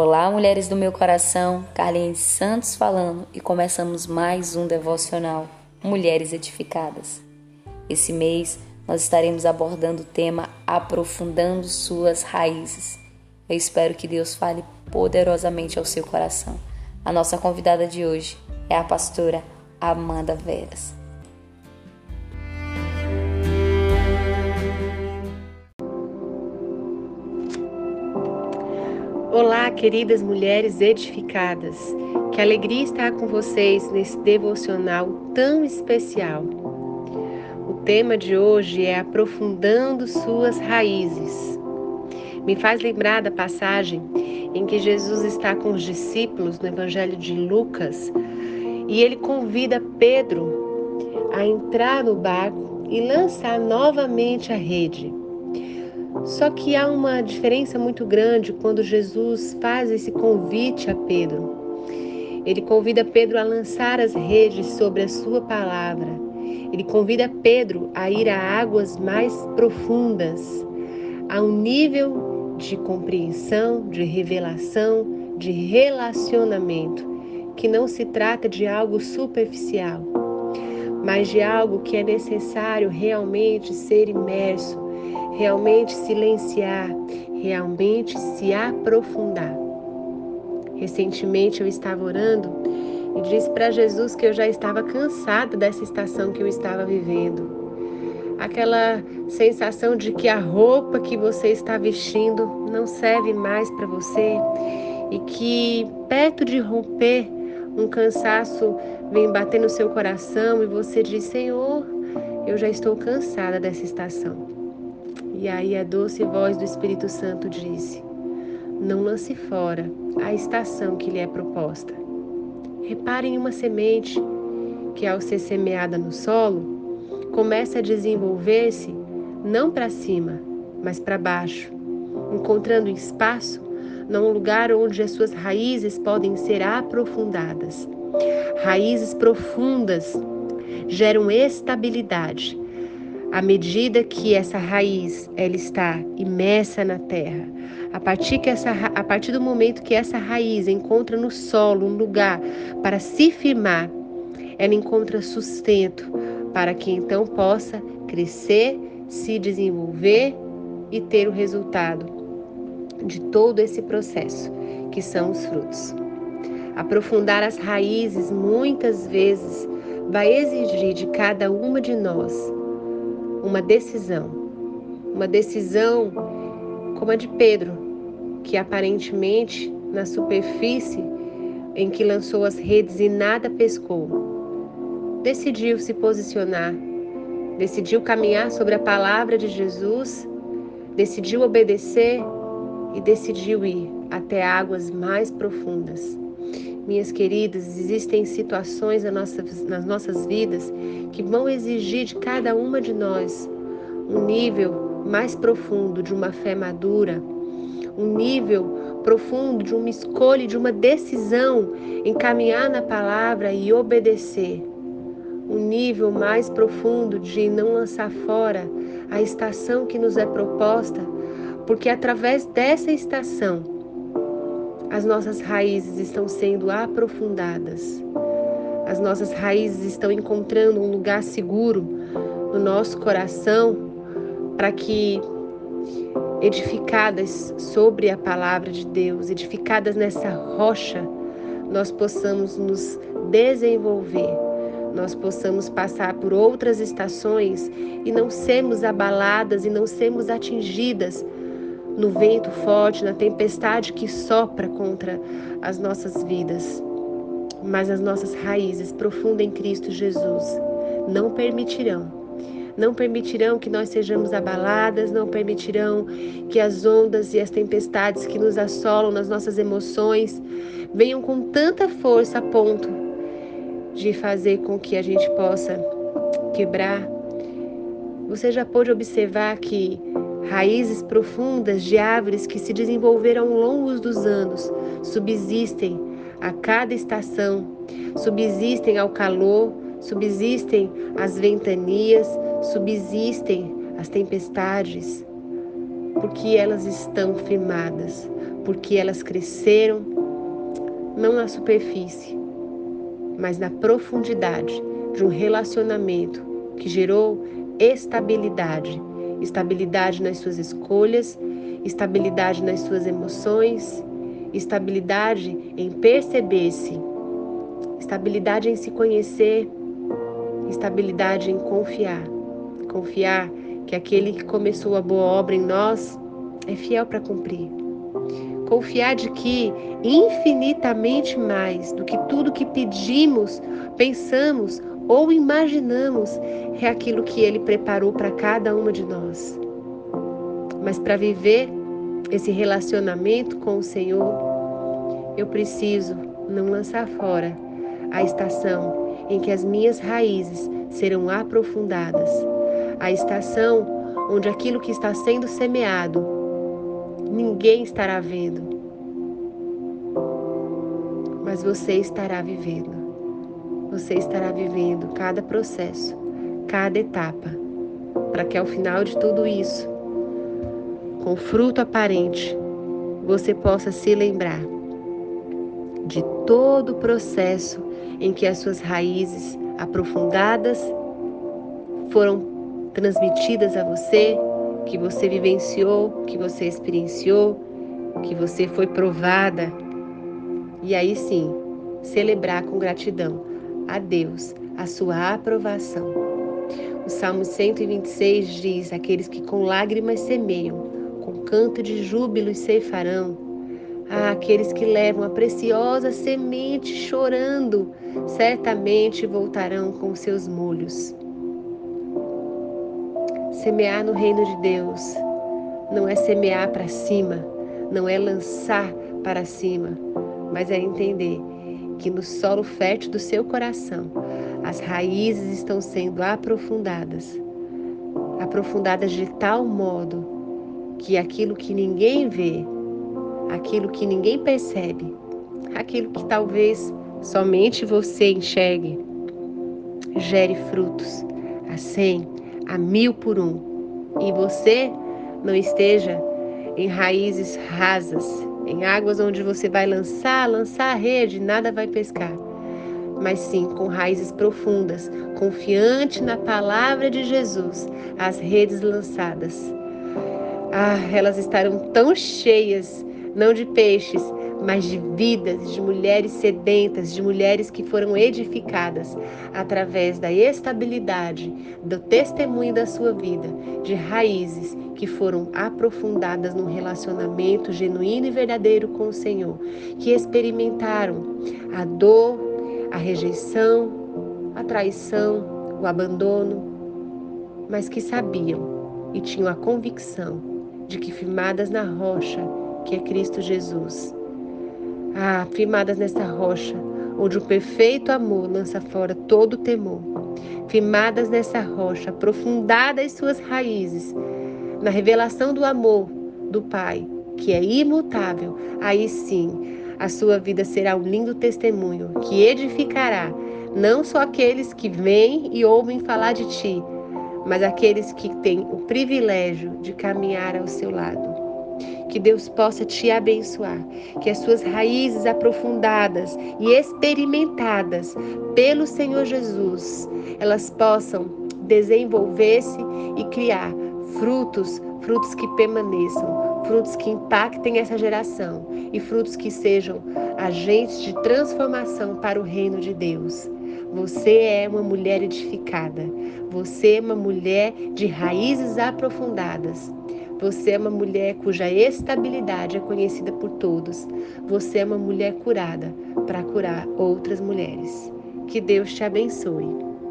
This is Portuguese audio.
Olá, mulheres do meu coração, Carlinhos Santos falando e começamos mais um devocional Mulheres Edificadas. Esse mês nós estaremos abordando o tema Aprofundando Suas Raízes. Eu espero que Deus fale poderosamente ao seu coração. A nossa convidada de hoje é a pastora Amanda Veras. Olá, queridas mulheres edificadas. Que alegria estar com vocês nesse devocional tão especial. O tema de hoje é Aprofundando Suas Raízes. Me faz lembrar da passagem em que Jesus está com os discípulos no Evangelho de Lucas e ele convida Pedro a entrar no barco e lançar novamente a rede. Só que há uma diferença muito grande quando Jesus faz esse convite a Pedro. Ele convida Pedro a lançar as redes sobre a sua palavra. Ele convida Pedro a ir a águas mais profundas, a um nível de compreensão, de revelação, de relacionamento, que não se trata de algo superficial, mas de algo que é necessário realmente ser imerso realmente silenciar, realmente se aprofundar. Recentemente eu estava orando e disse para Jesus que eu já estava cansada dessa estação que eu estava vivendo. Aquela sensação de que a roupa que você está vestindo não serve mais para você e que perto de romper um cansaço vem bater no seu coração e você diz: Senhor, eu já estou cansada dessa estação. E aí a doce voz do Espírito Santo disse: Não lance fora a estação que lhe é proposta. Reparem em uma semente que, ao ser semeada no solo, começa a desenvolver-se não para cima, mas para baixo, encontrando espaço num lugar onde as suas raízes podem ser aprofundadas. Raízes profundas geram estabilidade à medida que essa raiz ela está imersa na terra, a partir, que essa, a partir do momento que essa raiz encontra no solo um lugar para se firmar, ela encontra sustento para que então possa crescer, se desenvolver e ter o resultado de todo esse processo, que são os frutos. Aprofundar as raízes muitas vezes vai exigir de cada uma de nós uma decisão. Uma decisão como a de Pedro, que aparentemente na superfície em que lançou as redes e nada pescou, decidiu se posicionar, decidiu caminhar sobre a palavra de Jesus, decidiu obedecer e decidiu ir até águas mais profundas. Minhas queridas, existem situações nas nossas, vidas que vão exigir de cada uma de nós um nível mais profundo de uma fé madura, um nível profundo de uma escolha, de uma decisão em caminhar na palavra e obedecer. Um nível mais profundo de não lançar fora a estação que nos é proposta, porque através dessa estação as nossas raízes estão sendo aprofundadas. As nossas raízes estão encontrando um lugar seguro no nosso coração para que, edificadas sobre a palavra de Deus, edificadas nessa rocha, nós possamos nos desenvolver, nós possamos passar por outras estações e não sermos abaladas e não sermos atingidas no vento forte, na tempestade que sopra contra as nossas vidas. Mas as nossas raízes profundas em Cristo Jesus não permitirão não permitirão que nós sejamos abaladas, não permitirão que as ondas e as tempestades que nos assolam nas nossas emoções venham com tanta força a ponto de fazer com que a gente possa quebrar. Você já pôde observar que Raízes profundas de árvores que se desenvolveram ao longo dos anos subsistem a cada estação, subsistem ao calor, subsistem às ventanias, subsistem às tempestades, porque elas estão firmadas, porque elas cresceram não na superfície, mas na profundidade de um relacionamento que gerou estabilidade, estabilidade nas suas escolhas, estabilidade nas suas emoções, estabilidade em perceber-se, estabilidade em se conhecer, estabilidade em confiar. Confiar que aquele que começou a boa obra em nós é fiel para cumprir. Confiar de que infinitamente mais do que tudo que pedimos, pensamos ou imaginamos é aquilo que ele preparou para cada uma de nós. Mas para viver esse relacionamento com o Senhor, eu preciso não lançar fora a estação em que as minhas raízes serão aprofundadas, a estação onde aquilo que está sendo semeado ninguém estará vendo, mas você estará vivendo. Você estará vivendo cada processo, cada etapa, para que ao final de tudo isso, com fruto aparente, você possa se lembrar de todo o processo em que as suas raízes aprofundadas foram transmitidas a você, que você vivenciou, que você experienciou, que você foi provada. E aí sim, celebrar com gratidão a Deus a sua aprovação. O Salmo 126 diz: Aqueles que com lágrimas semeiam, com canto de júbilo ceifarão ah, aqueles que levam a preciosa semente chorando, certamente voltarão com seus molhos. Semear no reino de Deus não é semear para cima, não é lançar para cima, mas é entender que no solo fértil do seu coração as raízes estão sendo aprofundadas. Aprofundadas de tal modo que aquilo que ninguém vê aquilo que ninguém percebe, aquilo que talvez somente você enxergue, gere frutos a cem, a mil por um, e você não esteja em raízes rasas, em águas onde você vai lançar, lançar a rede, nada vai pescar, mas sim com raízes profundas, confiante na palavra de Jesus, as redes lançadas. Ah, elas estarão tão cheias não de peixes, mas de vidas, de mulheres sedentas, de mulheres que foram edificadas através da estabilidade, do testemunho da sua vida, de raízes que foram aprofundadas num relacionamento genuíno e verdadeiro com o Senhor, que experimentaram a dor, a rejeição, a traição, o abandono, mas que sabiam e tinham a convicção de que firmadas na rocha que é Cristo Jesus. Ah, firmadas nessa rocha, onde o perfeito amor lança fora todo o temor. Firmadas nessa rocha, aprofundadas suas raízes, na revelação do amor do Pai, que é imutável, aí sim a sua vida será um lindo testemunho que edificará não só aqueles que vêm e ouvem falar de ti, mas aqueles que têm o privilégio de caminhar ao seu lado. Que Deus possa te abençoar, que as suas raízes aprofundadas e experimentadas pelo Senhor Jesus, elas possam desenvolver-se e criar frutos, frutos que permaneçam, frutos que impactem essa geração e frutos que sejam agentes de transformação para o reino de Deus. Você é uma mulher edificada. Você é uma mulher de raízes aprofundadas. Você é uma mulher cuja estabilidade é conhecida por todos. Você é uma mulher curada para curar outras mulheres. Que Deus te abençoe.